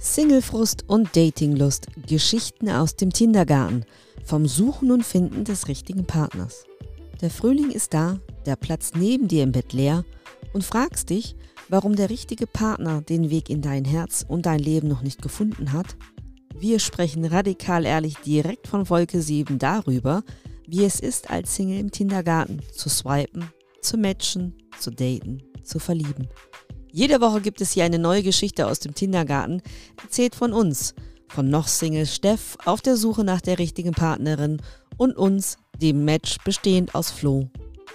Singlefrust und Datinglust, Geschichten aus dem Kindergarten, vom Suchen und Finden des richtigen Partners. Der Frühling ist da, der Platz neben dir im Bett leer und fragst dich, warum der richtige Partner den Weg in dein Herz und dein Leben noch nicht gefunden hat? Wir sprechen radikal ehrlich direkt von Wolke 7 darüber, wie es ist, als Single im Kindergarten zu swipen, zu matchen, zu daten, zu verlieben. Jede Woche gibt es hier eine neue Geschichte aus dem Kindergarten, erzählt von uns, von noch Single Steff auf der Suche nach der richtigen Partnerin und uns, dem Match bestehend aus Flo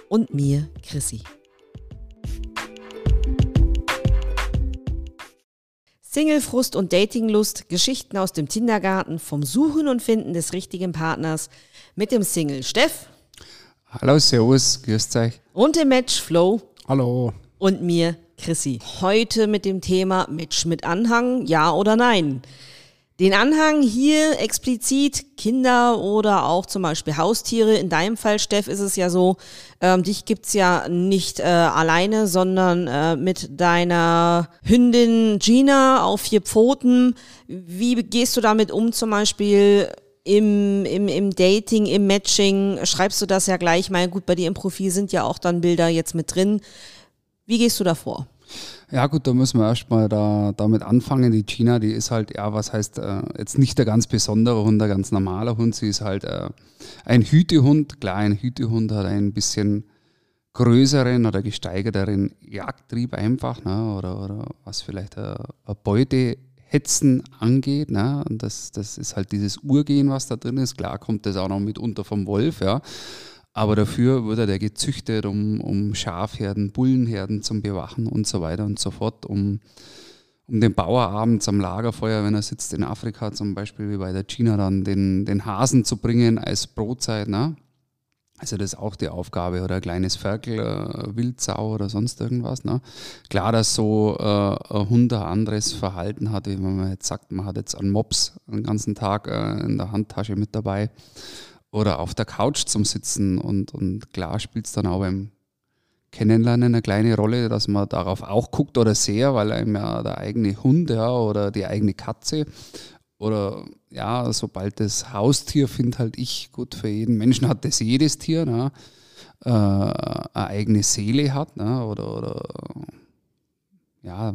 und mir, Chrissy. Singlefrust und Datinglust, Geschichten aus dem Kindergarten, vom Suchen und Finden des richtigen Partners mit dem Single Steff. Hallo, Servus, grüßt euch. Und dem Match Flo. Hallo. Und mir, Chrissy. Heute mit dem Thema Match mit Anhang, ja oder nein. Den Anhang hier explizit Kinder oder auch zum Beispiel Haustiere. In deinem Fall, Steff, ist es ja so, ähm, dich gibt's ja nicht äh, alleine, sondern äh, mit deiner Hündin Gina auf vier Pfoten. Wie gehst du damit um zum Beispiel im, im, im Dating, im Matching? Schreibst du das ja gleich mal? Gut, bei dir im Profil sind ja auch dann Bilder jetzt mit drin. Wie gehst du da vor? Ja gut, da müssen wir erstmal da, damit anfangen. Die Gina, die ist halt, ja, was heißt, äh, jetzt nicht der ganz besondere Hund, der ganz normaler Hund. Sie ist halt äh, ein Hütehund. Klar, ein Hütehund hat ein bisschen größeren oder gesteigerteren Jagdtrieb einfach, ne? oder, oder was vielleicht äh, Beutehetzen angeht. Ne? Und das, das ist halt dieses Urgehen, was da drin ist. Klar kommt das auch noch mitunter vom Wolf, ja. Aber dafür wurde der gezüchtet, um, um Schafherden, Bullenherden zum Bewachen und so weiter und so fort, um, um den Bauer abends am Lagerfeuer, wenn er sitzt in Afrika zum Beispiel, wie bei der China, dann den, den Hasen zu bringen als Brotzeit. Ne? Also das ist auch die Aufgabe oder ein kleines Ferkel, äh, Wildsau oder sonst irgendwas. Ne? Klar, dass so äh, ein Hund ein anderes Verhalten hat, wie man jetzt sagt, man hat jetzt einen Mops den ganzen Tag äh, in der Handtasche mit dabei oder auf der Couch zum Sitzen. Und, und klar spielt es dann auch beim Kennenlernen eine kleine Rolle, dass man darauf auch guckt oder sehr, weil einem ja der eigene Hund ja, oder die eigene Katze oder ja, sobald das Haustier, finde halt ich, gut, für jeden Menschen hat das jedes Tier, ne, äh, eine eigene Seele hat ne, oder, oder ja,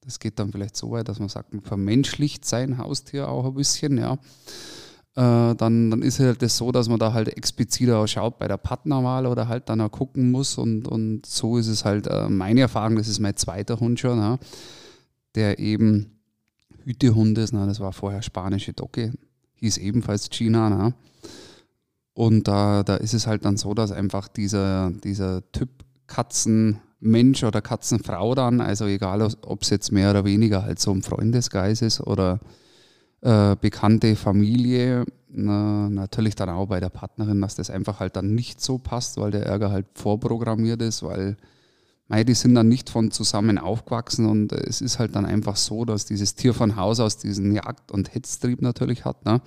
das geht dann vielleicht so weit, dass man sagt, man vermenschlicht sein Haustier auch ein bisschen, ja dann, dann ist halt das so, dass man da halt expliziter schaut bei der Partnerwahl oder halt dann auch gucken muss. Und, und so ist es halt äh, meine Erfahrung, das ist mein zweiter Hund schon, ja, der eben Hütehund ist. Na, das war vorher spanische Docke, hieß ebenfalls Gina. Na. Und da, da ist es halt dann so, dass einfach dieser, dieser Typ Katzenmensch oder Katzenfrau dann, also egal ob es jetzt mehr oder weniger halt so ein Freundesgeist ist oder äh, bekannte Familie, na, natürlich dann auch bei der Partnerin, dass das einfach halt dann nicht so passt, weil der Ärger halt vorprogrammiert ist, weil mei, die sind dann nicht von zusammen aufgewachsen und es ist halt dann einfach so, dass dieses Tier von Haus aus diesen Jagd- und Hetztrieb natürlich hat. Ne?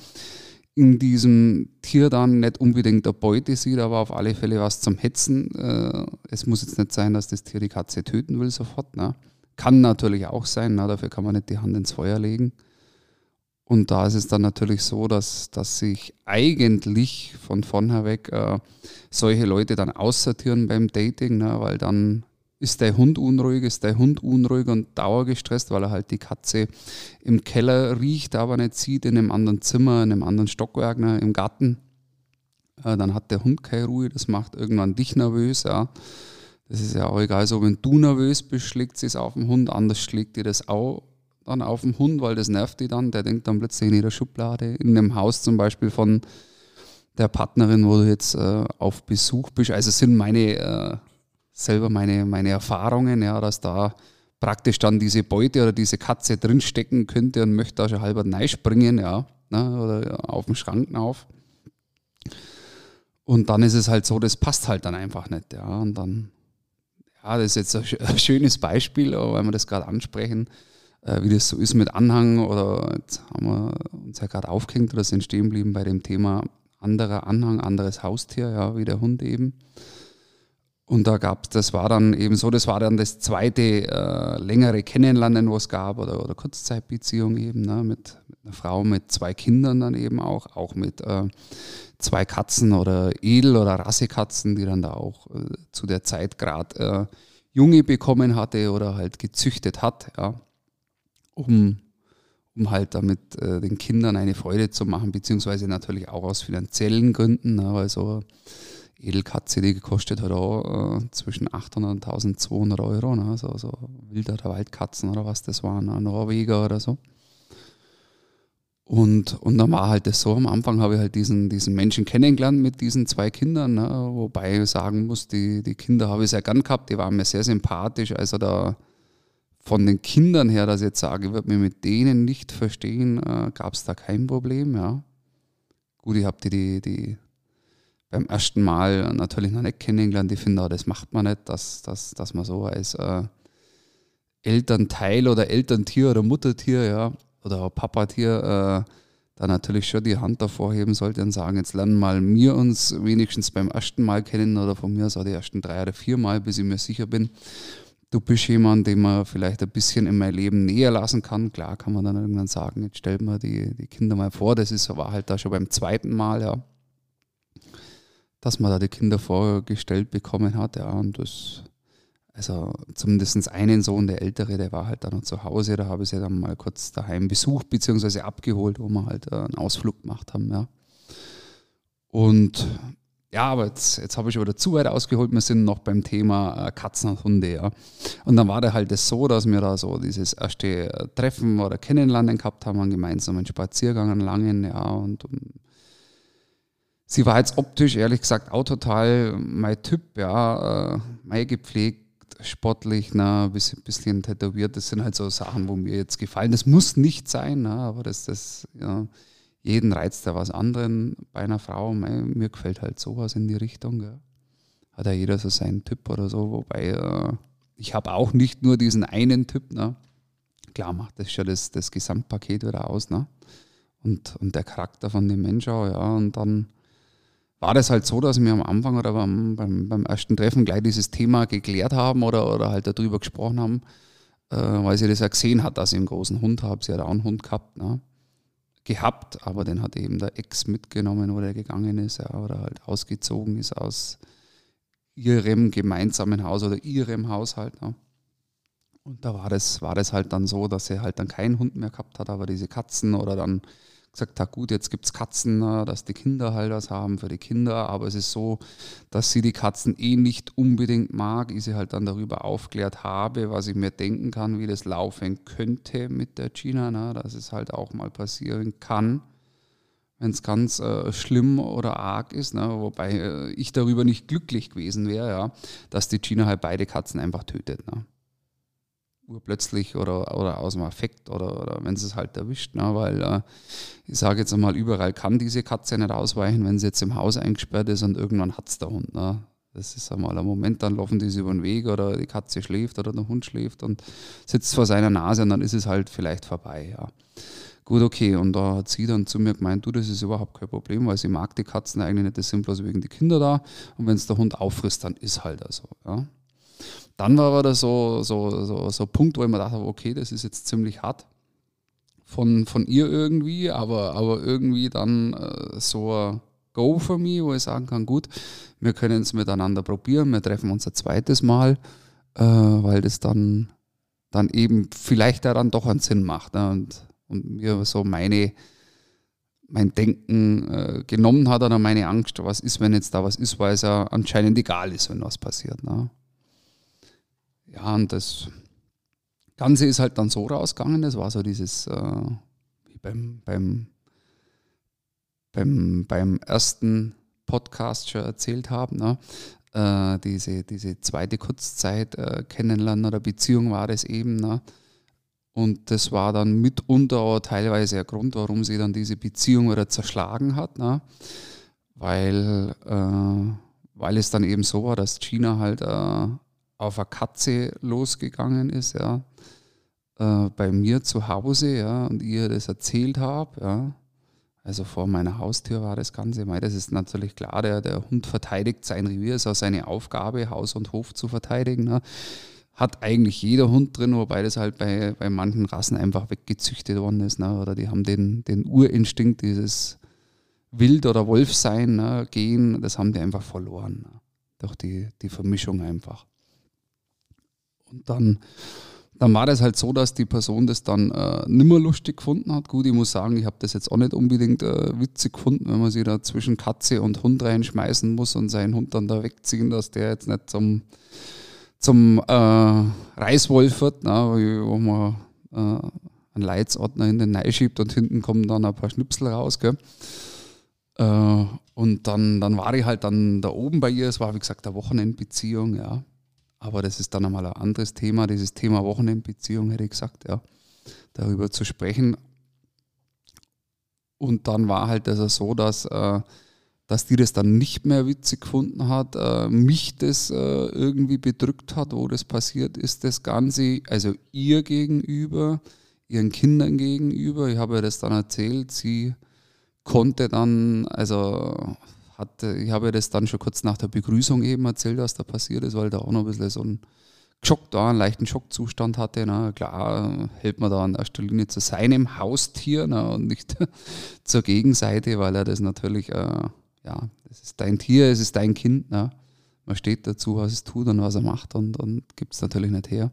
in diesem Tier dann nicht unbedingt eine Beute sieht, aber auf alle Fälle was zum Hetzen. Äh, es muss jetzt nicht sein, dass das Tier die Katze töten will sofort. Ne? Kann natürlich auch sein, ne? dafür kann man nicht die Hand ins Feuer legen. Und da ist es dann natürlich so, dass, dass sich eigentlich von vornherein äh, solche Leute dann aussortieren beim Dating, ne, weil dann ist der Hund unruhig, ist der Hund unruhig und dauergestresst, weil er halt die Katze im Keller riecht, aber nicht sieht, in einem anderen Zimmer, in einem anderen Stockwerk, ne, im Garten. Äh, dann hat der Hund keine Ruhe, das macht irgendwann dich nervös, ja. Das ist ja auch egal, so wenn du nervös bist, schlägt sie es auf den Hund, anders schlägt dir das auch dann auf den Hund, weil das nervt die dann. Der denkt dann plötzlich in ihrer Schublade, in einem Haus zum Beispiel von der Partnerin, wo du jetzt äh, auf Besuch bist. Also sind meine äh, selber meine, meine Erfahrungen, ja, dass da praktisch dann diese Beute oder diese Katze drinstecken könnte und möchte da schon halber springen, ja, ne, oder auf dem Schrank auf. Und dann ist es halt so, das passt halt dann einfach nicht, ja. Und dann, ja, das ist jetzt ein schönes Beispiel, weil wir das gerade ansprechen wie das so ist mit Anhang oder jetzt haben wir uns ja gerade aufgehängt oder sind stehen geblieben bei dem Thema anderer Anhang, anderes Haustier, ja, wie der Hund eben. Und da gab es, das war dann eben so, das war dann das zweite äh, längere Kennenlernen, was es gab, oder, oder Kurzzeitbeziehung eben, ne, mit, mit, einer Frau mit zwei Kindern dann eben auch, auch mit äh, zwei Katzen oder Edel- oder Rassekatzen, die dann da auch äh, zu der Zeit gerade äh, Junge bekommen hatte oder halt gezüchtet hat, ja, um, um halt damit äh, den Kindern eine Freude zu machen, beziehungsweise natürlich auch aus finanziellen Gründen, ne, weil so Edelkatze, die gekostet hat auch äh, zwischen 800 und 1200 Euro, ne, so, so wilder Waldkatzen oder was das waren, ne, Norweger oder so. Und, und dann war halt das so, am Anfang habe ich halt diesen, diesen Menschen kennengelernt mit diesen zwei Kindern, ne, wobei ich sagen muss, die, die Kinder habe ich sehr gern gehabt, die waren mir sehr sympathisch, also da von den Kindern her, dass ich jetzt sage, ich würde mich mit denen nicht verstehen, äh, gab es da kein Problem, ja. Gut, ich habe die, die, die beim ersten Mal natürlich noch nicht kennengelernt, ich finde das macht man nicht, dass, dass, dass man so als äh, Elternteil oder Elterntier oder Muttertier, ja, oder Papatier äh, da natürlich schon die Hand davor heben sollte und sagen, jetzt lernen mal wir uns wenigstens beim ersten Mal kennen oder von mir aus auch die ersten drei oder vier Mal, bis ich mir sicher bin, du bist jemand, den man vielleicht ein bisschen in mein Leben näher lassen kann. Klar kann man dann irgendwann sagen, jetzt stellt man die, die Kinder mal vor, das ist aber halt da schon beim zweiten Mal, ja, dass man da die Kinder vorgestellt bekommen hat, ja, und das also zumindest einen Sohn, der ältere, der war halt dann noch zu Hause, da habe ich sie dann mal kurz daheim besucht, beziehungsweise abgeholt, wo wir halt äh, einen Ausflug gemacht haben, ja. Und ja, aber jetzt, jetzt habe ich wieder zu weit ausgeholt. Wir sind noch beim Thema äh, Katzen und Hunde, ja. Und dann war da halt das so, dass wir da so dieses erste äh, Treffen oder Kennenlernen gehabt haben, einen gemeinsamen Spaziergang, einen langen, ja. Und um, sie war jetzt optisch, ehrlich gesagt, auch total mein Typ, ja. Mein gepflegt, sportlich, na, ein bisschen, bisschen tätowiert. Das sind halt so Sachen, wo mir jetzt gefallen. Das muss nicht sein, na, aber das, das, ja, jeden reizt ja was anderen bei einer Frau. Mir gefällt halt sowas in die Richtung. Ja. Hat ja jeder so seinen Typ oder so, wobei äh, ich habe auch nicht nur diesen einen Typ. Ne? Klar macht das schon das, das Gesamtpaket wieder aus. Ne? Und, und der Charakter von dem Menschen auch, ja. Und dann war das halt so, dass wir am Anfang oder beim, beim, beim ersten Treffen gleich dieses Thema geklärt haben oder, oder halt darüber gesprochen haben, äh, weil sie das ja gesehen hat, dass ich einen großen Hund habe. Sie hat auch einen Hund gehabt, ne? Gehabt, aber den hat eben der Ex mitgenommen, wo der gegangen ist ja, oder halt ausgezogen ist aus ihrem gemeinsamen Haus oder ihrem Haushalt. Ne? Und da war das, war das halt dann so, dass sie halt dann keinen Hund mehr gehabt hat, aber diese Katzen oder dann gesagt hat, gut, jetzt gibt es Katzen, dass die Kinder halt was haben für die Kinder, aber es ist so, dass sie die Katzen eh nicht unbedingt mag, ich sie halt dann darüber aufklärt habe, was ich mir denken kann, wie das laufen könnte mit der Gina, ne, dass es halt auch mal passieren kann, wenn es ganz äh, schlimm oder arg ist, ne, wobei äh, ich darüber nicht glücklich gewesen wäre, ja, dass die Gina halt beide Katzen einfach tötet. Ne urplötzlich oder, oder aus dem Affekt oder, oder wenn sie es halt erwischt. Ne? Weil äh, ich sage jetzt einmal, überall kann diese Katze nicht ausweichen, wenn sie jetzt im Haus eingesperrt ist und irgendwann hat es der Hund. Ne? Das ist einmal ein Moment, dann laufen die über den Weg oder die Katze schläft oder der Hund schläft und sitzt vor seiner Nase und dann ist es halt vielleicht vorbei. Ja. Gut, okay. Und da hat sie dann zu mir gemeint, du, das ist überhaupt kein Problem, weil sie mag die Katzen eigentlich nicht, das sind bloß wegen die Kinder da. Und wenn es der Hund auffrisst, dann ist halt so. Ja dann war aber da so, so, so, so ein Punkt, wo ich mir dachte, okay, das ist jetzt ziemlich hart von, von ihr irgendwie, aber, aber irgendwie dann äh, so ein Go für mich, wo ich sagen kann, gut, wir können es miteinander probieren, wir treffen uns ein zweites Mal, äh, weil das dann, dann eben vielleicht daran doch einen Sinn macht ne? und, und mir so meine, mein Denken äh, genommen hat oder meine Angst, was ist, wenn jetzt da was ist, weil es ja anscheinend egal ist, wenn was passiert. Ne? Ja, und das Ganze ist halt dann so rausgegangen, das war so dieses, äh, wie beim, beim, beim, beim ersten Podcast schon erzählt habe, ne? äh, diese, diese zweite Kurzzeit äh, kennenlernen oder Beziehung war das eben. Ne? Und das war dann mitunter auch teilweise der Grund, warum sie dann diese Beziehung wieder zerschlagen hat. Ne? Weil, äh, weil es dann eben so war, dass China halt äh, auf eine Katze losgegangen ist, ja, äh, bei mir zu Hause, ja, und ihr das erzählt habe, ja, Also vor meiner Haustür war das Ganze. Das ist natürlich klar, der, der Hund verteidigt sein Revier, ist auch seine Aufgabe, Haus und Hof zu verteidigen. Ne? Hat eigentlich jeder Hund drin, wobei das halt bei, bei manchen Rassen einfach weggezüchtet worden ist. Ne? Oder die haben den, den Urinstinkt, dieses Wild- oder Wolfsein, ne? Gehen, das haben die einfach verloren. Ne? Durch die, die Vermischung einfach. Und dann dann war das halt so, dass die Person das dann äh, nimmer lustig gefunden hat. Gut, ich muss sagen, ich habe das jetzt auch nicht unbedingt äh, witzig gefunden, wenn man sich da zwischen Katze und Hund reinschmeißen muss und seinen Hund dann da wegziehen, dass der jetzt nicht zum, zum äh, Reißwolf wird, ne, wo man äh, einen Leitsordner in den schiebt und hinten kommen dann ein paar Schnipsel raus. Gell? Äh, und dann, dann war ich halt dann da oben bei ihr. Es war, wie gesagt, eine Wochenendbeziehung, ja. Aber das ist dann einmal ein anderes Thema, dieses Thema Wochenendbeziehung, hätte ich gesagt, ja, darüber zu sprechen. Und dann war halt das so, dass, äh, dass die das dann nicht mehr witzig gefunden hat, äh, mich das äh, irgendwie bedrückt hat, wo das passiert ist, das Ganze, also ihr gegenüber, ihren Kindern gegenüber. Ich habe ihr das dann erzählt, sie konnte dann, also hat, ich habe ja das dann schon kurz nach der Begrüßung eben erzählt, was da passiert ist, weil da auch noch ein bisschen so ein Schock da, einen leichten Schockzustand hatte. Na, klar hält man da in erster Linie zu seinem Haustier na, und nicht zur Gegenseite, weil er das natürlich, äh, ja, das ist dein Tier, es ist dein Kind. Na. Man steht dazu, was es tut und was er macht und, und gibt es natürlich nicht her.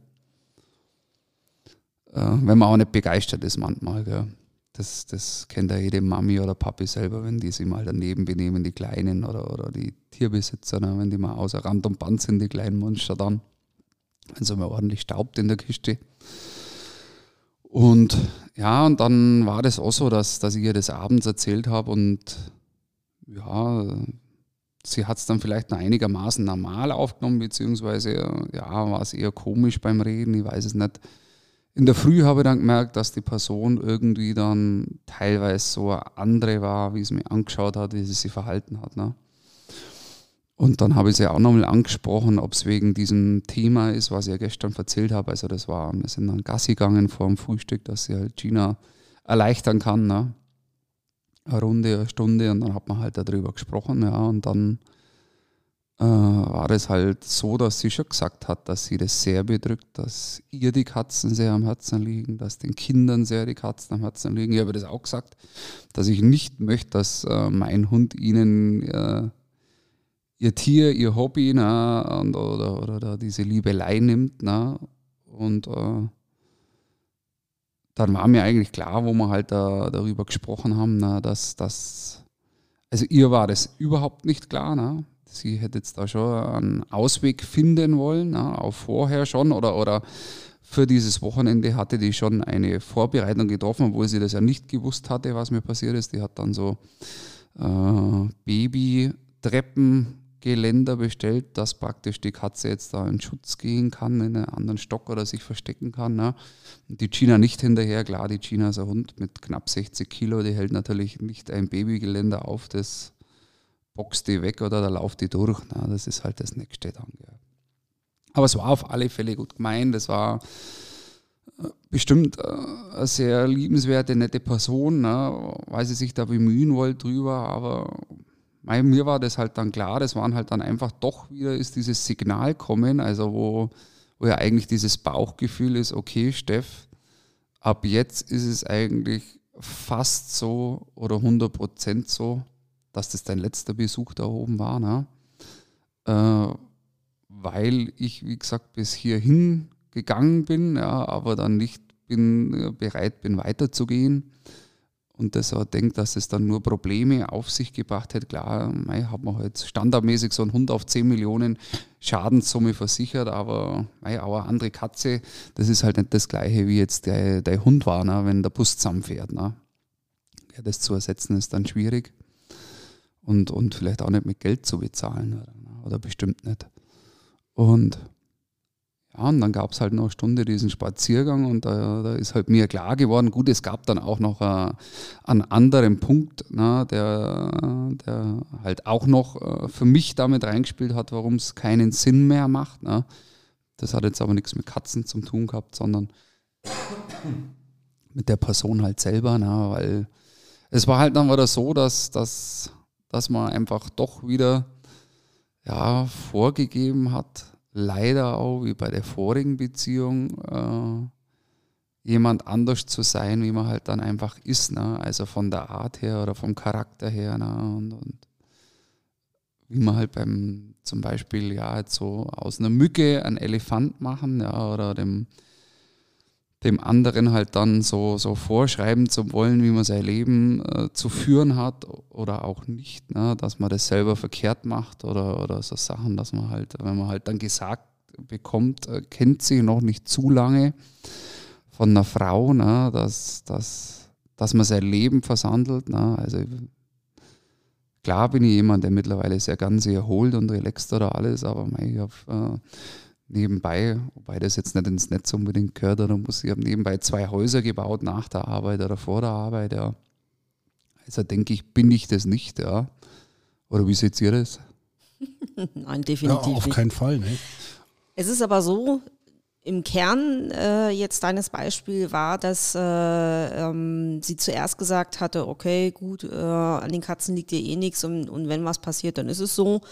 Äh, wenn man auch nicht begeistert ist manchmal. Gell. Das, das kennt ja jede Mami oder Papi selber, wenn die sich mal daneben benehmen, die Kleinen oder, oder die Tierbesitzer, ne, wenn die mal außer Rand und Band sind, die kleinen Monster dann. Wenn es mal ordentlich staubt in der Kiste. Und ja, und dann war das auch so, dass, dass ich ihr das abends erzählt habe und ja, sie hat es dann vielleicht noch einigermaßen normal aufgenommen, beziehungsweise ja, war es eher komisch beim Reden, ich weiß es nicht in der Früh habe ich dann gemerkt, dass die Person irgendwie dann teilweise so eine andere war, wie sie mich angeschaut hat, wie sie sich verhalten hat. Ne? Und dann habe ich sie auch nochmal angesprochen, ob es wegen diesem Thema ist, was ich ja gestern erzählt habe. Also das war, wir sind dann Gassi gegangen vor dem Frühstück, dass sie halt Gina erleichtern kann. Ne? Eine Runde, eine Stunde und dann hat man halt darüber gesprochen. Ja, und dann war es halt so, dass sie schon gesagt hat, dass sie das sehr bedrückt, dass ihr die Katzen sehr am Herzen liegen, dass den Kindern sehr die Katzen am Herzen liegen. Ich habe das auch gesagt, dass ich nicht möchte, dass äh, mein Hund ihnen äh, ihr Tier, ihr Hobby na, und, oder, oder, oder, diese Liebelei nimmt. Na, und äh, dann war mir eigentlich klar, wo wir halt da, darüber gesprochen haben, na, dass das, also ihr war das überhaupt nicht klar. Na, sie hätte jetzt da schon einen Ausweg finden wollen, na, auch vorher schon oder, oder für dieses Wochenende hatte die schon eine Vorbereitung getroffen, obwohl sie das ja nicht gewusst hatte, was mir passiert ist. Die hat dann so äh, Baby-Treppengeländer bestellt, dass praktisch die Katze jetzt da in Schutz gehen kann, in einen anderen Stock oder sich verstecken kann. Ne? Die China nicht hinterher, klar, die China ist ein Hund mit knapp 60 Kilo, die hält natürlich nicht ein Babygeländer auf, das boxt die weg oder da lauft die durch. Na, das ist halt das nächste dann. Ja. Aber es war auf alle Fälle gut gemeint. Es war äh, bestimmt äh, eine sehr liebenswerte, nette Person, ne, weil sie sich da bemühen wollte drüber. Aber mir war das halt dann klar, das waren halt dann einfach doch wieder ist dieses Signal kommen, also wo, wo ja eigentlich dieses Bauchgefühl ist, okay, Steff, ab jetzt ist es eigentlich fast so oder 100 Prozent so, dass das dein letzter Besuch da oben war, ne? Äh, weil ich, wie gesagt, bis hierhin gegangen bin, ja, aber dann nicht bin, äh, bereit bin, weiterzugehen und das auch denkt, dass es dann nur Probleme auf sich gebracht hätte. Klar, mei, hat man halt standardmäßig so einen Hund auf 10 Millionen Schadenssumme versichert, aber mei, auch eine andere Katze, das ist halt nicht das gleiche wie jetzt der, der Hund war, ne, wenn der Bus zusammenfährt. Ne. Ja, das zu ersetzen ist dann schwierig und, und vielleicht auch nicht mit Geld zu bezahlen oder, oder bestimmt nicht. Und ja, und dann gab es halt noch eine Stunde diesen Spaziergang und da, da, ist halt mir klar geworden, gut, es gab dann auch noch äh, einen anderen Punkt, ne, der, der halt auch noch äh, für mich damit reingespielt hat, warum es keinen Sinn mehr macht. Ne. Das hat jetzt aber nichts mit Katzen zu tun gehabt, sondern mit der Person halt selber, ne, weil es war halt dann wieder so, dass, dass, dass man einfach doch wieder ja, vorgegeben hat, leider auch wie bei der vorigen Beziehung, äh, jemand anders zu sein, wie man halt dann einfach ist. Ne? Also von der Art her oder vom Charakter her. Ne? Und, und wie man halt beim zum Beispiel ja jetzt so aus einer Mücke einen Elefant machen, ja, oder dem, dem anderen halt dann so, so vorschreiben zu wollen, wie man sein Leben äh, zu führen hat oder auch nicht, ne? dass man das selber verkehrt macht oder, oder so Sachen, dass man halt, wenn man halt dann gesagt bekommt, äh, kennt sich noch nicht zu lange von einer Frau, ne? dass, dass, dass man sein Leben versandelt. Ne? Also klar bin ich jemand, der mittlerweile sehr ganz erholt und relaxed oder alles, aber ich habe äh, nebenbei, wobei das jetzt nicht ins Netz unbedingt gehört oder muss, ich habe nebenbei zwei Häuser gebaut nach der Arbeit oder vor der Arbeit, ja. Also denke ich, bin ich das nicht, ja. Oder wie seht ihr das? Nein, definitiv. Ja, auf nicht. keinen Fall, ne? Es ist aber so, im Kern äh, jetzt deines Beispiel war, dass äh, ähm, sie zuerst gesagt hatte, okay, gut, äh, an den Katzen liegt dir eh nichts und, und wenn was passiert, dann ist es so.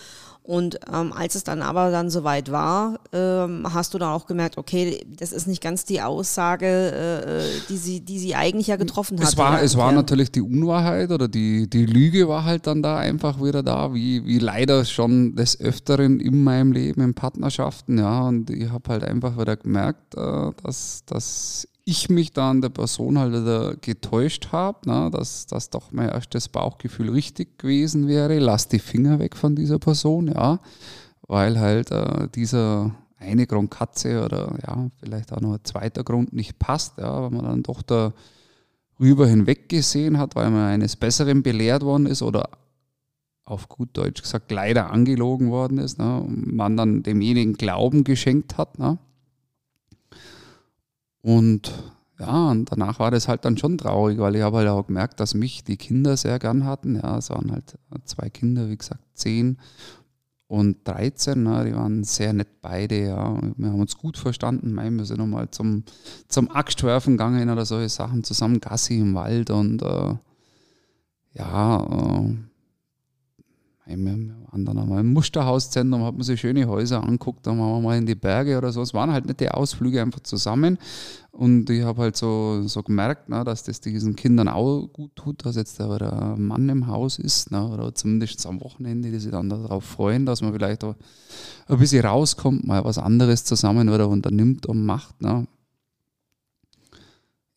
Und ähm, als es dann aber dann soweit war, ähm, hast du dann auch gemerkt, okay, das ist nicht ganz die Aussage, äh, die, sie, die sie eigentlich ja getroffen hat. Es war, es war natürlich die Unwahrheit oder die, die Lüge war halt dann da einfach wieder da, wie, wie leider schon des Öfteren in meinem Leben in Partnerschaften, ja. Und ich habe halt einfach wieder gemerkt, äh, dass, dass ich mich da an der Person halt getäuscht habe, ne, dass, dass doch mein erstes Bauchgefühl richtig gewesen wäre. Lass die Finger weg von dieser Person, ja, weil halt äh, dieser eine Grund Katze oder ja, vielleicht auch noch ein zweiter Grund nicht passt, ja, weil man dann doch darüber hinweg gesehen hat, weil man eines Besseren belehrt worden ist oder auf gut Deutsch gesagt leider angelogen worden ist, ne, und man dann demjenigen Glauben geschenkt hat. Ne. Und ja, und danach war das halt dann schon traurig, weil ich habe halt auch gemerkt, dass mich die Kinder sehr gern hatten. Ja, es waren halt zwei Kinder, wie gesagt, zehn und 13, ne, die waren sehr nett beide, ja. Wir haben uns gut verstanden. Wir sind nochmal zum, zum Axtwerfen gegangen oder solche Sachen zusammen, Gassi im Wald und äh, ja, äh, waren dann einmal im Musterhauszentrum, hat man sich schöne Häuser anguckt, dann waren wir mal in die Berge oder so. Es waren halt nette Ausflüge einfach zusammen. Und ich habe halt so, so gemerkt, na, dass das diesen Kindern auch gut tut, dass jetzt da der Mann im Haus ist, na, oder zumindest am Wochenende, die sich dann darauf freuen, dass man vielleicht auch ein bisschen rauskommt, mal was anderes zusammen oder unternimmt und macht. Na.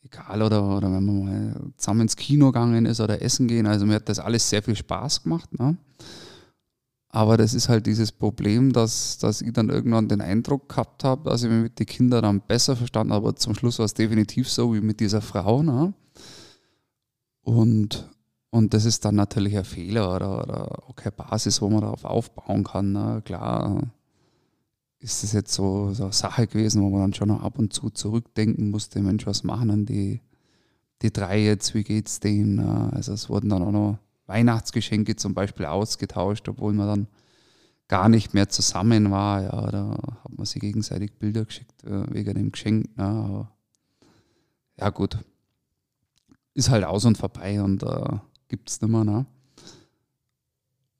Egal, oder, oder wenn man mal zusammen ins Kino gegangen ist oder essen gehen. Also mir hat das alles sehr viel Spaß gemacht. Na. Aber das ist halt dieses Problem, dass, dass ich dann irgendwann den Eindruck gehabt habe, dass ich mich mit den Kindern dann besser verstanden habe. Aber zum Schluss war es definitiv so wie mit dieser Frau. Ne? Und, und das ist dann natürlich ein Fehler oder, oder auch keine Basis, wo man darauf aufbauen kann. Ne? Klar ist das jetzt so, so eine Sache gewesen, wo man dann schon noch ab und zu zurückdenken musste, Mensch, was machen denn die, die drei jetzt, wie geht's denen? Ne? Also es wurden dann auch noch Weihnachtsgeschenke zum Beispiel ausgetauscht, obwohl man dann gar nicht mehr zusammen war. Ja, da hat man sich gegenseitig Bilder geschickt äh, wegen dem Geschenk. Ne? Ja, gut. Ist halt aus und vorbei und äh, gibt es nicht mehr. Ne?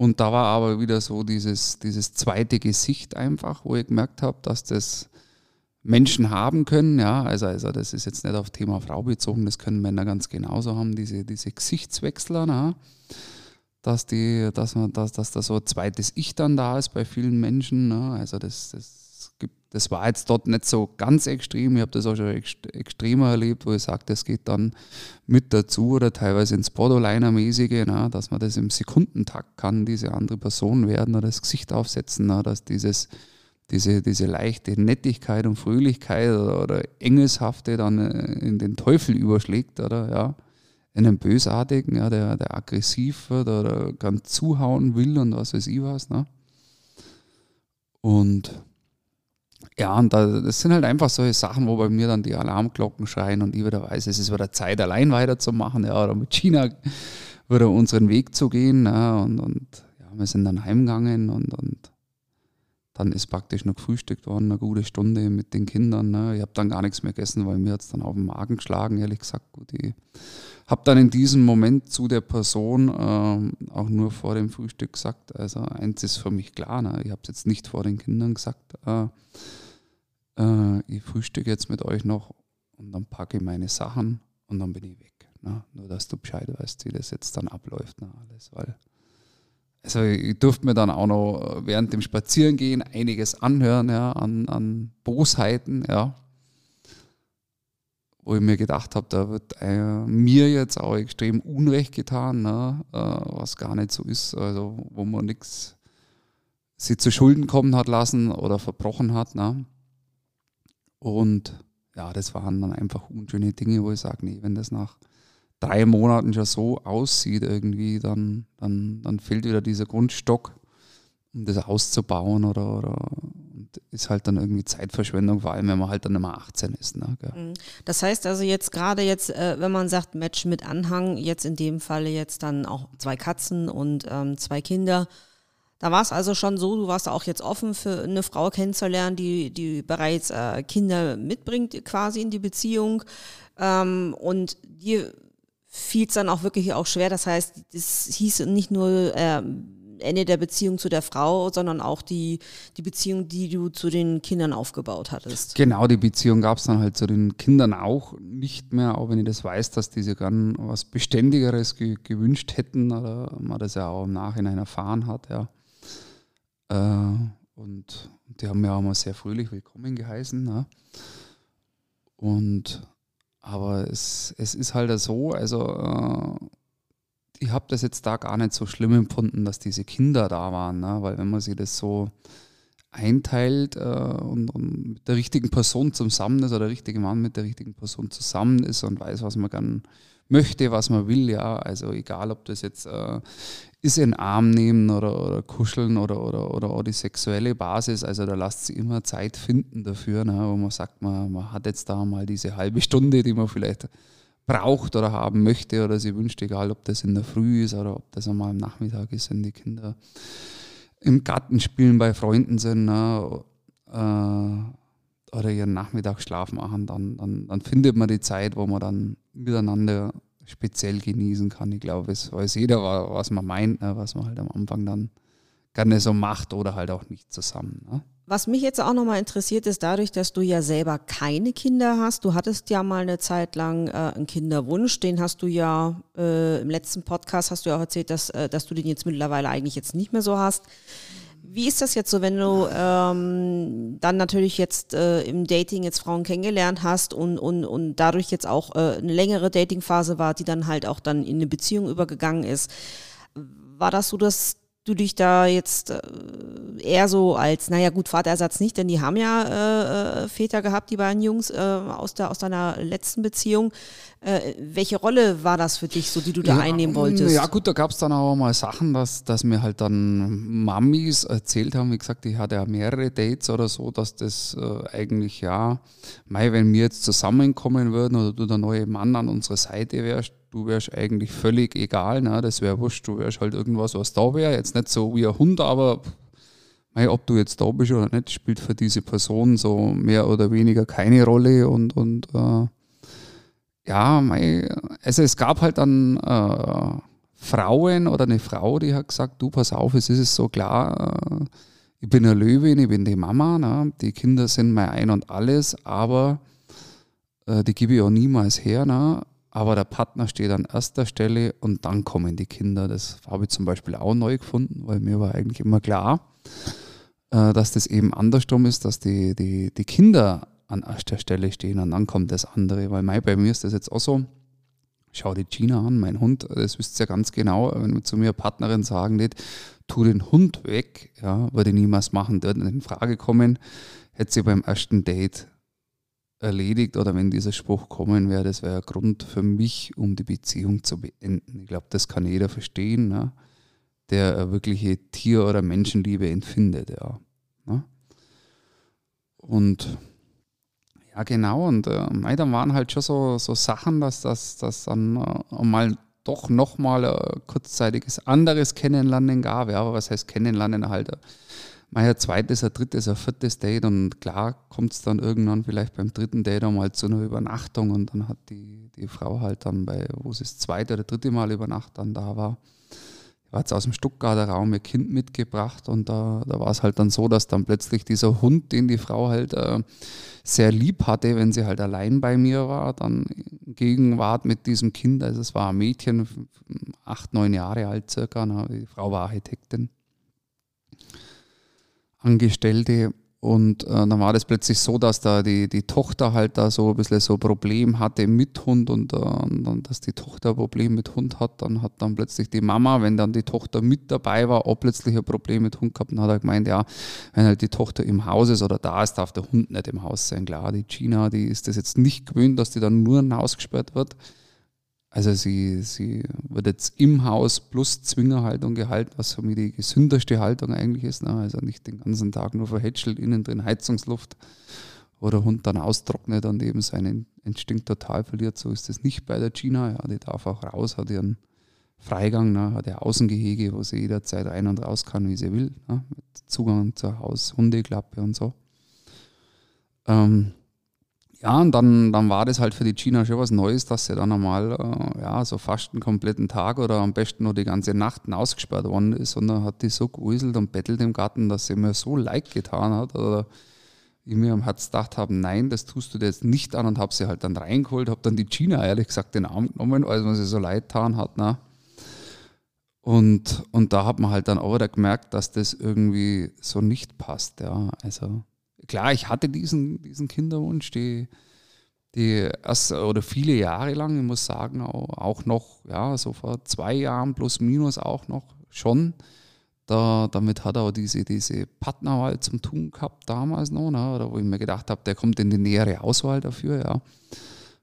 Und da war aber wieder so dieses, dieses zweite Gesicht einfach, wo ich gemerkt habe, dass das Menschen haben können. Ja, also, also das ist jetzt nicht auf Thema Frau bezogen, das können Männer ganz genauso haben, diese, diese Gesichtswechsler, na, dass, die, dass, man, dass, dass da so ein zweites Ich dann da ist bei vielen Menschen. Na, also das, das, gibt, das war jetzt dort nicht so ganz extrem. Ich habe das auch schon ext extremer erlebt, wo ich sage, das geht dann mit dazu oder teilweise ins Borderliner-mäßige, dass man das im Sekundentakt kann, diese andere Person werden oder das Gesicht aufsetzen, na, dass dieses diese, diese leichte Nettigkeit und Fröhlichkeit oder, oder Engelshafte dann äh, in den Teufel überschlägt, oder ja, in einen Bösartigen, ja, der, der aggressiv wird oder ganz zuhauen will und was weiß ich was. Ne? Und ja, und da, das sind halt einfach solche Sachen, wo bei mir dann die Alarmglocken schreien und ich wieder weiß, es ist wieder Zeit, allein weiterzumachen, ja, oder mit China wieder unseren Weg zu gehen. Ja, und, und ja, wir sind dann heimgegangen und, und dann ist praktisch noch gefrühstückt worden, eine gute Stunde mit den Kindern. Ne? Ich habe dann gar nichts mehr gegessen, weil mir hat es dann auf den Magen geschlagen, ehrlich gesagt. Gut, ich habe dann in diesem Moment zu der Person äh, auch nur vor dem Frühstück gesagt, also eins ist für mich klar, ne? ich habe es jetzt nicht vor den Kindern gesagt, äh, äh, ich frühstücke jetzt mit euch noch und dann packe ich meine Sachen und dann bin ich weg. Ne? Nur, dass du Bescheid weißt, wie das jetzt dann abläuft, ne? alles, weil also ich durfte mir dann auch noch während dem Spazierengehen einiges anhören, ja, an, an Bosheiten, ja. Wo ich mir gedacht habe, da wird äh, mir jetzt auch extrem Unrecht getan, ne, äh, was gar nicht so ist, also wo man nichts sie zu Schulden kommen hat lassen oder verbrochen hat. Ne. Und ja, das waren dann einfach unschöne Dinge, wo ich sage, nee, wenn das nach drei Monaten schon so aussieht irgendwie, dann, dann, dann fehlt wieder dieser Grundstock, um das auszubauen oder, oder ist halt dann irgendwie Zeitverschwendung, vor allem wenn man halt dann immer 18 ist. Ne? Mhm. Das heißt also jetzt gerade jetzt, äh, wenn man sagt Match mit Anhang, jetzt in dem Falle jetzt dann auch zwei Katzen und ähm, zwei Kinder, da war es also schon so, du warst auch jetzt offen für eine Frau kennenzulernen, die, die bereits äh, Kinder mitbringt quasi in die Beziehung ähm, und dir fiel es dann auch wirklich auch schwer. Das heißt, es hieß nicht nur äh, Ende der Beziehung zu der Frau, sondern auch die, die Beziehung, die du zu den Kindern aufgebaut hattest. Genau, die Beziehung gab es dann halt zu den Kindern auch nicht mehr, auch wenn ich das weiß, dass diese gern was Beständigeres ge gewünscht hätten oder man das ja auch im Nachhinein erfahren hat, ja. Äh, und die haben mir auch mal sehr fröhlich willkommen geheißen. Ne? Und aber es, es ist halt so, also äh, ich habe das jetzt da gar nicht so schlimm empfunden, dass diese Kinder da waren, ne? weil wenn man sich das so einteilt äh, und, und, mit der richtigen Person zusammen ist oder der richtige Mann mit der richtigen Person zusammen ist und weiß, was man gern möchte, was man will, ja, also egal, ob das jetzt äh, ist in Arm nehmen oder, oder kuscheln oder, oder, oder auch die sexuelle Basis. Also da lasst sich immer Zeit finden dafür, ne, wo man sagt, man, man hat jetzt da mal diese halbe Stunde, die man vielleicht braucht oder haben möchte oder sie wünscht, egal ob das in der Früh ist oder ob das einmal am Nachmittag ist, wenn die Kinder im Garten spielen, bei Freunden sind ne, äh, oder ihren Nachmittagsschlaf machen, dann, dann, dann findet man die Zeit, wo man dann miteinander speziell genießen kann. Ich glaube, es weiß jeder, was man meint, ne, was man halt am Anfang dann gerne so macht oder halt auch nicht zusammen. Ne? Was mich jetzt auch nochmal interessiert, ist dadurch, dass du ja selber keine Kinder hast. Du hattest ja mal eine Zeit lang äh, einen Kinderwunsch, den hast du ja äh, im letzten Podcast hast du ja auch erzählt, dass, äh, dass du den jetzt mittlerweile eigentlich jetzt nicht mehr so hast. Wie ist das jetzt so, wenn du ähm, dann natürlich jetzt äh, im Dating jetzt Frauen kennengelernt hast und, und, und dadurch jetzt auch äh, eine längere Datingphase war, die dann halt auch dann in eine Beziehung übergegangen ist? War das so, dass du dich da jetzt äh, eher so als, naja gut, Vaterersatz nicht, denn die haben ja äh, äh, Väter gehabt, die beiden Jungs äh, aus, der, aus deiner letzten Beziehung. Äh, welche Rolle war das für dich, so die du da ja, einnehmen wolltest? Ja gut, da gab es dann auch mal Sachen, dass, dass mir halt dann Mamis erzählt haben, wie gesagt, ich hatte ja mehrere Dates oder so, dass das äh, eigentlich ja, mei, wenn wir jetzt zusammenkommen würden oder du der neue Mann an unserer Seite wärst, du wärst eigentlich völlig egal, ne? das wäre wurscht, du wärst halt irgendwas, was da wäre. Jetzt nicht so wie ein Hund, aber mei, ob du jetzt da bist oder nicht, spielt für diese Person so mehr oder weniger keine Rolle. Und, und äh, ja, mei, also es gab halt dann äh, Frauen oder eine Frau, die hat gesagt, du pass auf, es ist so klar, äh, ich bin eine Löwin, ich bin die Mama, ne? die Kinder sind mein Ein und Alles, aber äh, die gebe ich auch niemals her. Ne? Aber der Partner steht an erster Stelle und dann kommen die Kinder. Das habe ich zum Beispiel auch neu gefunden, weil mir war eigentlich immer klar, äh, dass das eben andersrum ist, dass die, die, die Kinder an erster Stelle stehen und dann kommt das andere. Weil bei mir ist das jetzt auch so. Schau die Gina an, mein Hund, das wisst ihr ja ganz genau, wenn zu mir Partnerin sagen nicht, tu den Hund weg, ja, würde ich niemals machen, nicht in Frage kommen, hätte sie beim ersten Date erledigt oder wenn dieser Spruch kommen wäre, das wäre ein Grund für mich, um die Beziehung zu beenden. Ich glaube, das kann jeder verstehen, ne? der eine wirkliche Tier- oder Menschenliebe empfindet. Ja, ne? Und ja, genau, und äh, dann waren halt schon so, so Sachen, dass das dann äh, mal doch nochmal ein kurzzeitiges anderes Kennenlernen gab. Ja, aber was heißt Kennenlernen halt? Mal ein zweites, ein drittes, ein viertes Date und klar kommt es dann irgendwann vielleicht beim dritten Date einmal zu einer Übernachtung und dann hat die, die Frau halt dann bei, wo sie das zweite oder dritte Mal über Nacht dann da war, war jetzt aus dem Stuttgarter Raum ihr Kind mitgebracht und da, da war es halt dann so, dass dann plötzlich dieser Hund, den die Frau halt äh, sehr lieb hatte, wenn sie halt allein bei mir war, dann in Gegenwart mit diesem Kind, also es war ein Mädchen, acht, neun Jahre alt circa, na, die Frau war Architektin, Angestellte und äh, dann war das plötzlich so, dass da die, die Tochter halt da so ein bisschen so ein Problem hatte mit Hund und, äh, dann, dass die Tochter ein Problem mit Hund hat, dann hat dann plötzlich die Mama, wenn dann die Tochter mit dabei war, auch plötzlich ein Problem mit Hund gehabt und hat er gemeint, ja, wenn halt die Tochter im Haus ist oder da ist, darf der Hund nicht im Haus sein. Klar, die Gina, die ist das jetzt nicht gewöhnt, dass die dann nur in Haus gesperrt wird. Also sie, sie wird jetzt im Haus plus Zwingerhaltung gehalten, was für mich die gesünderste Haltung eigentlich ist. Ne? Also nicht den ganzen Tag nur verhätschelt, innen drin Heizungsluft, wo der Hund dann austrocknet und eben seinen Instinkt total verliert. So ist es nicht bei der Gina. Ja, die darf auch raus, hat ihren Freigang, ne? hat ihr Außengehege, wo sie jederzeit rein und raus kann, wie sie will. Ne? Mit Zugang zur Haus-Hundeklappe und so. Ähm, ja, und dann, dann war das halt für die China schon was Neues, dass sie dann einmal äh, ja, so fast einen kompletten Tag oder am besten nur die ganze Nacht ausgesperrt worden ist. Und dann hat die so geäuselt und bettelt im Garten, dass sie mir so leid getan hat. Oder ich mir am Herz gedacht habe, nein, das tust du dir jetzt nicht an und habe sie halt dann reingeholt, habe dann die China ehrlich gesagt den Arm genommen, als man sie so leid getan hat. Ne? Und, und da hat man halt dann auch wieder gemerkt, dass das irgendwie so nicht passt. Ja, also klar, ich hatte diesen, diesen Kinderwunsch, die, die erst oder viele Jahre lang, ich muss sagen, auch, noch, ja, so vor zwei Jahren plus minus auch noch schon. Da, damit hat er auch diese, diese Partnerwahl zum Tun gehabt damals noch, ne, oder wo ich mir gedacht habe, der kommt in die nähere Auswahl dafür, ja.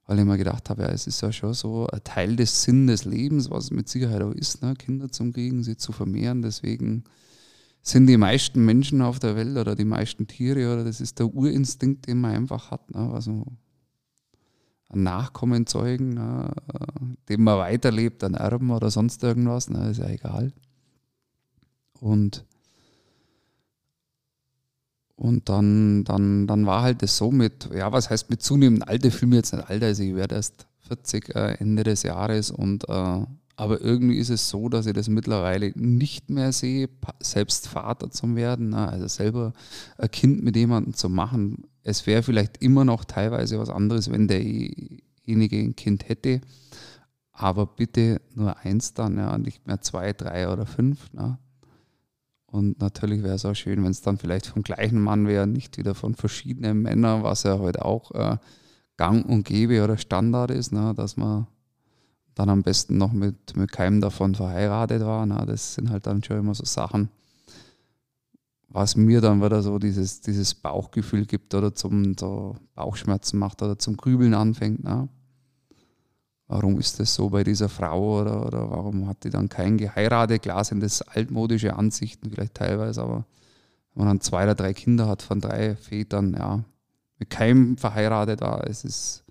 Weil ich mir gedacht habe, ja, es ist ja schon so ein Teil des Sinn des Lebens, was es mit Sicherheit auch ist, ne, Kinder zu kriegen, sie zu vermehren. Deswegen sind die meisten Menschen auf der Welt oder die meisten Tiere oder das ist der Urinstinkt, den man einfach hat. Ne? Also ein Nachkommen zeugen, ne? dem man weiterlebt, ein Erben oder sonst irgendwas, ne? ist ja egal. Und, und dann, dann, dann war halt das so mit, ja, was heißt mit zunehmendem Alter, ich fühle mich jetzt nicht alt, also ich werde erst 40 äh, Ende des Jahres und äh, aber irgendwie ist es so, dass ich das mittlerweile nicht mehr sehe, selbst Vater zu werden, ne? also selber ein Kind mit jemandem zu machen. Es wäre vielleicht immer noch teilweise was anderes, wenn derjenige ein Kind hätte. Aber bitte nur eins dann, ja, nicht mehr zwei, drei oder fünf. Ne? Und natürlich wäre es auch schön, wenn es dann vielleicht vom gleichen Mann wäre, nicht wieder von verschiedenen Männern, was ja heute auch äh, gang und gäbe oder Standard ist, ne? dass man dann am besten noch mit, mit keinem davon verheiratet war. Na, das sind halt dann schon immer so Sachen, was mir dann wieder so dieses, dieses Bauchgefühl gibt oder zum so Bauchschmerzen macht oder zum Grübeln anfängt. Na. Warum ist das so bei dieser Frau oder, oder warum hat die dann keinen geheiratet? Klar sind das altmodische Ansichten vielleicht teilweise, aber wenn man dann zwei oder drei Kinder hat von drei Vätern, ja, mit keinem verheiratet war, es ist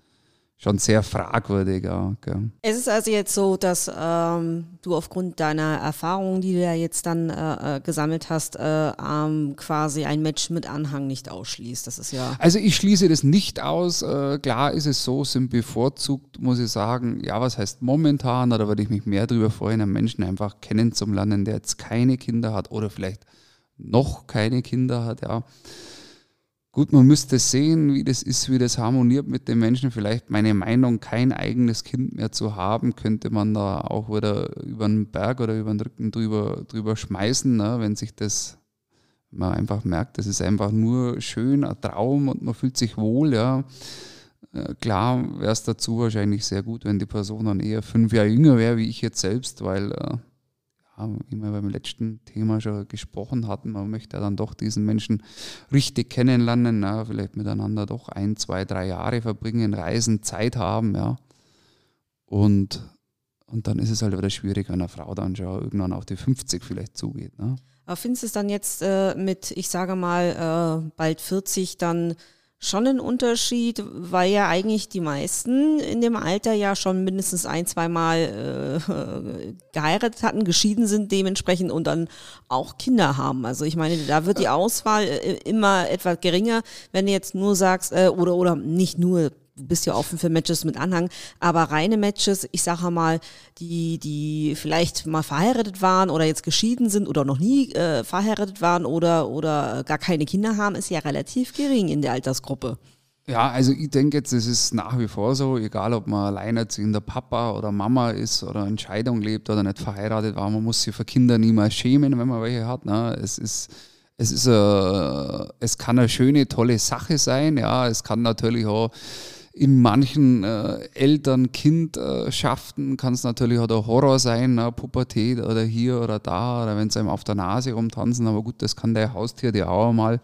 schon sehr fragwürdig. Ja, okay. Es ist also jetzt so, dass ähm, du aufgrund deiner Erfahrungen, die du ja jetzt dann äh, äh, gesammelt hast, äh, ähm, quasi ein Match mit Anhang nicht ausschließt. Das ist ja. Also ich schließe das nicht aus. Äh, klar ist es so, sind bevorzugt, muss ich sagen, ja, was heißt momentan, oder würde ich mich mehr darüber freuen, einen Menschen einfach kennenzulernen, der jetzt keine Kinder hat oder vielleicht noch keine Kinder hat, ja Gut, man müsste sehen, wie das ist, wie das harmoniert mit den Menschen. Vielleicht meine Meinung, kein eigenes Kind mehr zu haben, könnte man da auch wieder über den Berg oder über den Rücken drüber, drüber schmeißen, ne? wenn sich das, man einfach merkt, das ist einfach nur schön, ein Traum und man fühlt sich wohl, ja. Äh, klar wäre es dazu wahrscheinlich sehr gut, wenn die Person dann eher fünf Jahre jünger wäre, wie ich jetzt selbst, weil äh, wie wir beim letzten Thema schon gesprochen hatten, man möchte ja dann doch diesen Menschen richtig kennenlernen, ja, vielleicht miteinander doch ein, zwei, drei Jahre verbringen, reisen, Zeit haben, ja. Und, und dann ist es halt wieder schwierig, wenn eine Frau dann schon irgendwann auf die 50 vielleicht zugeht. Ne? Aber findest du es dann jetzt äh, mit, ich sage mal, äh, bald 40 dann schon ein Unterschied, weil ja eigentlich die meisten in dem Alter ja schon mindestens ein, zweimal äh, geheiratet hatten, geschieden sind dementsprechend und dann auch Kinder haben. Also ich meine, da wird die Auswahl äh, immer etwas geringer, wenn du jetzt nur sagst, äh, oder, oder nicht nur, du bist ja offen für Matches mit Anhang, aber reine Matches, ich sage mal, die, die vielleicht mal verheiratet waren oder jetzt geschieden sind oder noch nie äh, verheiratet waren oder, oder gar keine Kinder haben, ist ja relativ gering in der Altersgruppe. Ja, also ich denke jetzt, es ist nach wie vor so, egal ob man alleinerziehender Papa oder Mama ist oder in Scheidung lebt oder nicht verheiratet war, man muss sich für Kinder niemals schämen, wenn man welche hat. Ne? Es ist, es ist, äh, es kann eine schöne, tolle Sache sein. Ja, es kann natürlich auch in manchen äh, Eltern-Kind-Schaften kann es natürlich auch der Horror sein, ne? Pubertät oder hier oder da, oder wenn sie einem auf der Nase rumtanzen, aber gut, das kann der Haustier dir auch mal.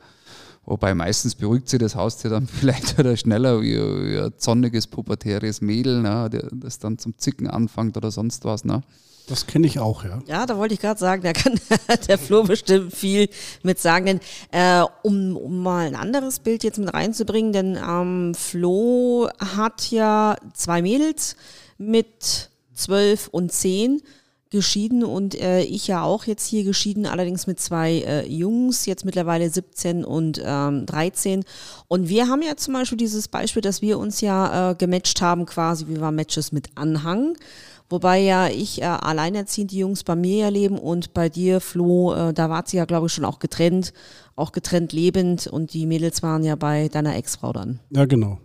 Wobei meistens beruhigt sich das Haustier dann vielleicht wieder schneller wie, wie ein zonniges, pubertäres Mädel, ne? das dann zum Zicken anfängt oder sonst was. Ne? Das kenne ich auch, ja. Ja, da wollte ich gerade sagen, da kann der Flo bestimmt viel mit sagen. Denn äh, um, um mal ein anderes Bild jetzt mit reinzubringen, denn ähm, Flo hat ja zwei Mädels mit zwölf und zehn geschieden und äh, ich ja auch jetzt hier geschieden, allerdings mit zwei äh, Jungs, jetzt mittlerweile 17 und ähm, 13. Und wir haben ja zum Beispiel dieses Beispiel, dass wir uns ja äh, gematcht haben, quasi, wie war Matches mit Anhang. Wobei ja ich äh, alleinerziehend die Jungs bei mir ja leben und bei dir, Flo, äh, da war sie ja, glaube ich, schon auch getrennt, auch getrennt lebend und die Mädels waren ja bei deiner Ex-Frau dann. Ja, genau.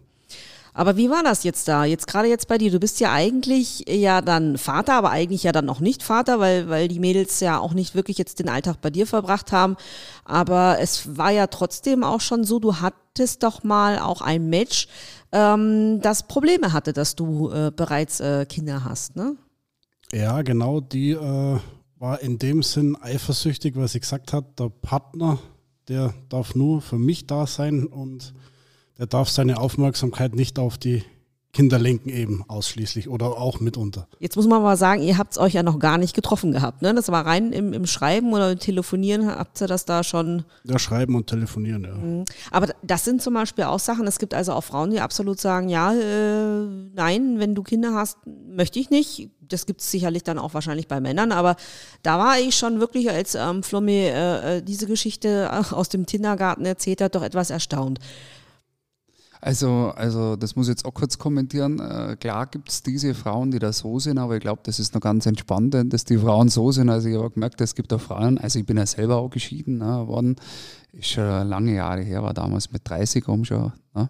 Aber wie war das jetzt da? Jetzt gerade jetzt bei dir. Du bist ja eigentlich ja dann Vater, aber eigentlich ja dann noch nicht Vater, weil, weil die Mädels ja auch nicht wirklich jetzt den Alltag bei dir verbracht haben. Aber es war ja trotzdem auch schon so, du hattest doch mal auch ein Match, ähm, das Probleme hatte, dass du äh, bereits äh, Kinder hast, ne? Ja, genau. Die äh, war in dem Sinn eifersüchtig, weil sie gesagt hat, der Partner, der darf nur für mich da sein und der darf seine Aufmerksamkeit nicht auf die Kinder lenken eben ausschließlich oder auch mitunter. Jetzt muss man mal sagen, ihr habt es euch ja noch gar nicht getroffen gehabt, ne? Das war rein im, im Schreiben oder im Telefonieren, habt ihr das da schon? Ja, Schreiben und Telefonieren, ja. Mhm. Aber das sind zum Beispiel auch Sachen, es gibt also auch Frauen, die absolut sagen, ja, äh, nein, wenn du Kinder hast, möchte ich nicht. Das gibt es sicherlich dann auch wahrscheinlich bei Männern, aber da war ich schon wirklich, als ähm, Flommi äh, äh diese Geschichte aus dem Kindergarten erzählt hat, doch etwas erstaunt. Also, also das muss ich jetzt auch kurz kommentieren. Äh, klar gibt es diese Frauen, die da so sind, aber ich glaube, das ist noch ganz entspannt, dass die Frauen so sind. Also ich habe gemerkt, es gibt auch Frauen, also ich bin ja selber auch geschieden ne, worden, ist schon lange Jahre her, war damals mit 30 um schon, ne,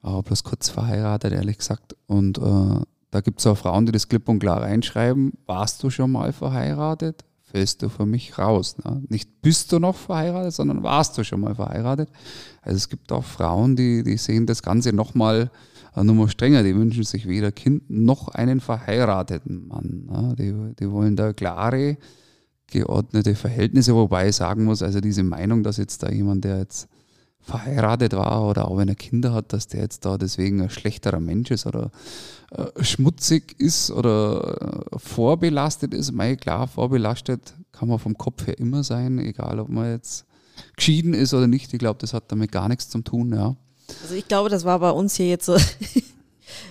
war bloß kurz verheiratet, ehrlich gesagt. Und äh, da gibt es auch Frauen, die das klipp und klar reinschreiben, warst du schon mal verheiratet? Fällst du für mich raus. Ne? Nicht bist du noch verheiratet, sondern warst du schon mal verheiratet. Also es gibt auch Frauen, die, die sehen das Ganze nochmal äh, noch mal strenger. Die wünschen sich weder Kind noch einen verheirateten Mann. Ne? Die, die wollen da klare, geordnete Verhältnisse, wobei ich sagen muss, also diese Meinung, dass jetzt da jemand, der jetzt verheiratet war oder auch wenn er Kinder hat, dass der jetzt da deswegen ein schlechterer Mensch ist oder äh, schmutzig ist oder äh, vorbelastet ist. Mei, klar, vorbelastet kann man vom Kopf her immer sein, egal ob man jetzt geschieden ist oder nicht. Ich glaube, das hat damit gar nichts zu tun, ja. Also ich glaube, das war bei uns hier jetzt so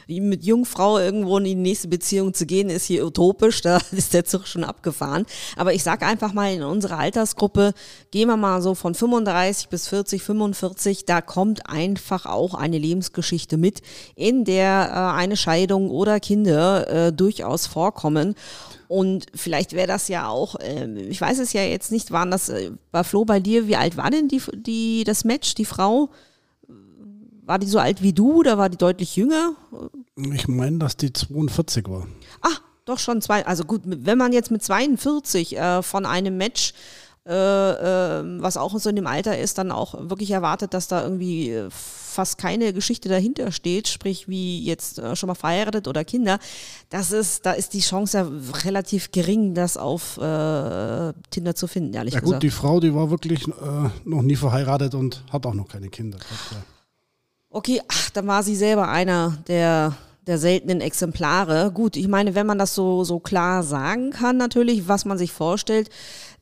mit Jungfrau irgendwo in die nächste Beziehung zu gehen, ist hier utopisch, da ist der Zug schon abgefahren. Aber ich sage einfach mal, in unserer Altersgruppe gehen wir mal so von 35 bis 40, 45, da kommt einfach auch eine Lebensgeschichte mit, in der äh, eine Scheidung oder Kinder äh, durchaus vorkommen. Und vielleicht wäre das ja auch, äh, ich weiß es ja jetzt nicht, waren das äh, bei Flo bei dir, wie alt war denn die, die, das Match, die Frau? War die so alt wie du oder war die deutlich jünger? Ich meine, dass die 42 war. Ah, doch schon zwei. Also gut, wenn man jetzt mit 42 äh, von einem Match, äh, äh, was auch so in dem Alter ist, dann auch wirklich erwartet, dass da irgendwie äh, fast keine Geschichte dahinter steht, sprich wie jetzt äh, schon mal verheiratet oder Kinder, das ist, da ist die Chance ja relativ gering, das auf äh, Tinder zu finden, ehrlich ja, gesagt. Ja gut, die Frau, die war wirklich noch nie verheiratet und hat auch noch keine Kinder. Okay, ach, dann war sie selber einer der der seltenen Exemplare. Gut, ich meine, wenn man das so, so klar sagen kann, natürlich, was man sich vorstellt,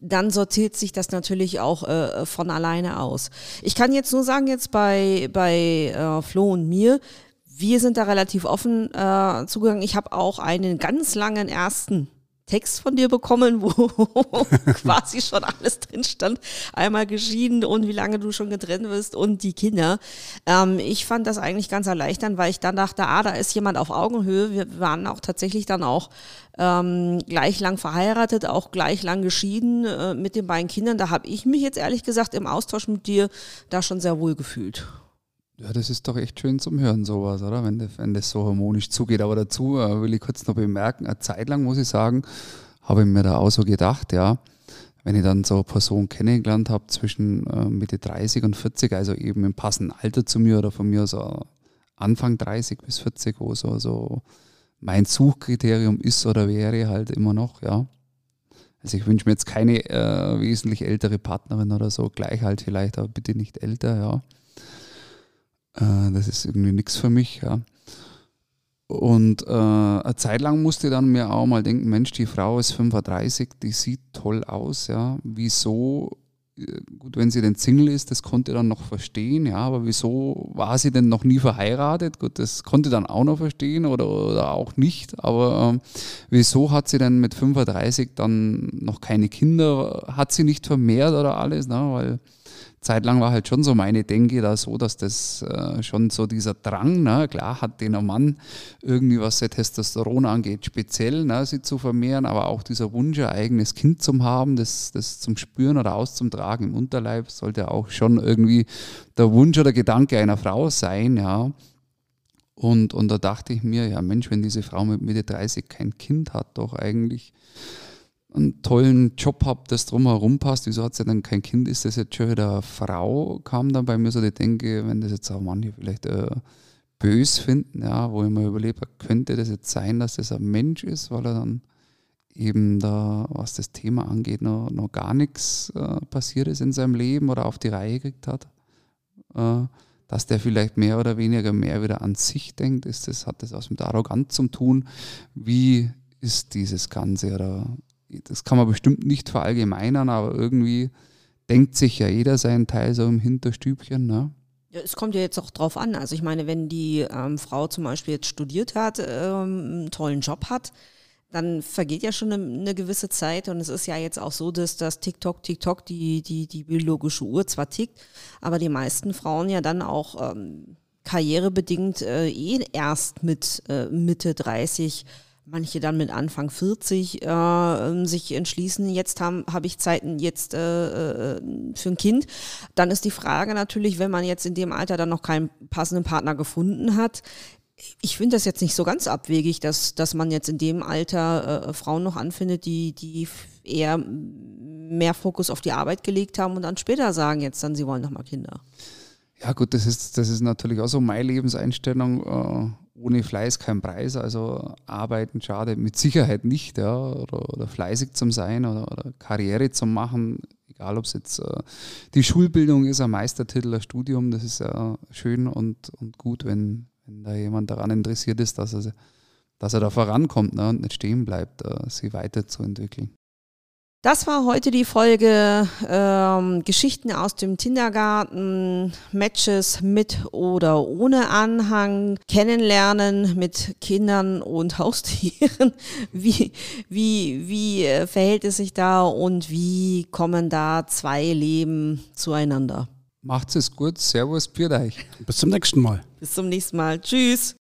dann sortiert sich das natürlich auch äh, von alleine aus. Ich kann jetzt nur sagen, jetzt bei, bei äh, Flo und mir, wir sind da relativ offen äh, zugegangen. Ich habe auch einen ganz langen ersten Text von dir bekommen, wo quasi schon alles drin stand. Einmal geschieden und wie lange du schon getrennt bist und die Kinder. Ähm, ich fand das eigentlich ganz erleichternd, weil ich dann dachte, ah, da ist jemand auf Augenhöhe. Wir waren auch tatsächlich dann auch ähm, gleich lang verheiratet, auch gleich lang geschieden äh, mit den beiden Kindern. Da habe ich mich jetzt ehrlich gesagt im Austausch mit dir da schon sehr wohl gefühlt. Ja, das ist doch echt schön zum Hören, sowas, oder? Wenn das, wenn das so harmonisch zugeht. Aber dazu äh, will ich kurz noch bemerken, eine Zeit lang muss ich sagen, habe ich mir da auch so gedacht, ja, wenn ich dann so eine Person kennengelernt habe zwischen äh, Mitte 30 und 40, also eben im passenden Alter zu mir oder von mir so Anfang 30 bis 40, wo so, so mein Suchkriterium ist oder wäre halt immer noch, ja. Also ich wünsche mir jetzt keine äh, wesentlich ältere Partnerin oder so, gleich halt vielleicht, aber bitte nicht älter, ja. Äh, das ist irgendwie nichts für mich. Ja. Und äh, eine Zeit lang musste ich dann mir auch mal denken, Mensch, die Frau ist 35, die sieht toll aus, ja. Wieso, äh, gut, wenn sie denn Single ist, das konnte ich dann noch verstehen, ja, aber wieso war sie denn noch nie verheiratet? Gut, das konnte ich dann auch noch verstehen oder, oder auch nicht, aber äh, wieso hat sie denn mit 35 dann noch keine Kinder, hat sie nicht vermehrt oder alles, ne? weil zeitlang war halt schon so meine Denke da so, dass das äh, schon so dieser Drang, ne, klar hat den Mann irgendwie, was der Testosteron angeht, speziell, ne, sie zu vermehren, aber auch dieser Wunsch, ein eigenes Kind zu haben, das, das zum Spüren oder auszumtragen im Unterleib, sollte auch schon irgendwie der Wunsch oder Gedanke einer Frau sein, ja. Und, und da dachte ich mir, ja Mensch, wenn diese Frau mit Mitte 30 kein Kind hat, doch eigentlich einen tollen Job habe, das drumherum passt, wieso hat sie denn kein Kind, ist das jetzt schon wieder eine Frau, kam dann bei mir so die Denke, wenn das jetzt auch manche vielleicht äh, bös finden, ja, wo ich mir überlegt könnte das jetzt sein, dass das ein Mensch ist, weil er dann eben da, was das Thema angeht, noch, noch gar nichts äh, passiert ist in seinem Leben oder auf die Reihe gekriegt hat. Äh, dass der vielleicht mehr oder weniger mehr wieder an sich denkt, ist das, hat das was mit Arroganz zu tun? Wie ist dieses Ganze? Oder das kann man bestimmt nicht verallgemeinern, aber irgendwie denkt sich ja jeder seinen Teil so im Hinterstübchen. Ne? Ja, es kommt ja jetzt auch drauf an. Also ich meine, wenn die ähm, Frau zum Beispiel jetzt studiert hat, ähm, einen tollen Job hat, dann vergeht ja schon eine, eine, gewisse Zeit und es ist ja jetzt auch so, dass das TikTok, TikTok, die, die, die biologische Uhr zwar tickt, aber die meisten Frauen ja dann auch ähm, karrierebedingt äh, eh erst mit äh, Mitte 30 manche dann mit Anfang 40 äh, sich entschließen, jetzt habe hab ich Zeiten jetzt äh, äh, für ein Kind. Dann ist die Frage natürlich, wenn man jetzt in dem Alter dann noch keinen passenden Partner gefunden hat, ich finde das jetzt nicht so ganz abwegig, dass, dass man jetzt in dem Alter äh, Frauen noch anfindet, die, die eher mehr Fokus auf die Arbeit gelegt haben und dann später sagen jetzt dann, sie wollen noch mal Kinder. Ja gut, das ist, das ist natürlich auch so meine Lebenseinstellung. Äh ohne Fleiß kein Preis. Also arbeiten schade mit Sicherheit nicht, ja, oder, oder fleißig zum sein oder, oder, Karriere zu machen, egal ob es jetzt äh, die Schulbildung ist, ein Meistertitel, ein Studium, das ist ja schön und, und gut, wenn, wenn da jemand daran interessiert ist, dass er, dass er da vorankommt ne, und nicht stehen bleibt, äh, sich weiterzuentwickeln. Das war heute die Folge ähm, Geschichten aus dem Kindergarten, Matches mit oder ohne Anhang, Kennenlernen mit Kindern und Haustieren. Wie, wie, wie äh, verhält es sich da und wie kommen da zwei Leben zueinander? Macht's es gut, Servus, für euch. Bis zum nächsten Mal. Bis zum nächsten Mal. Tschüss.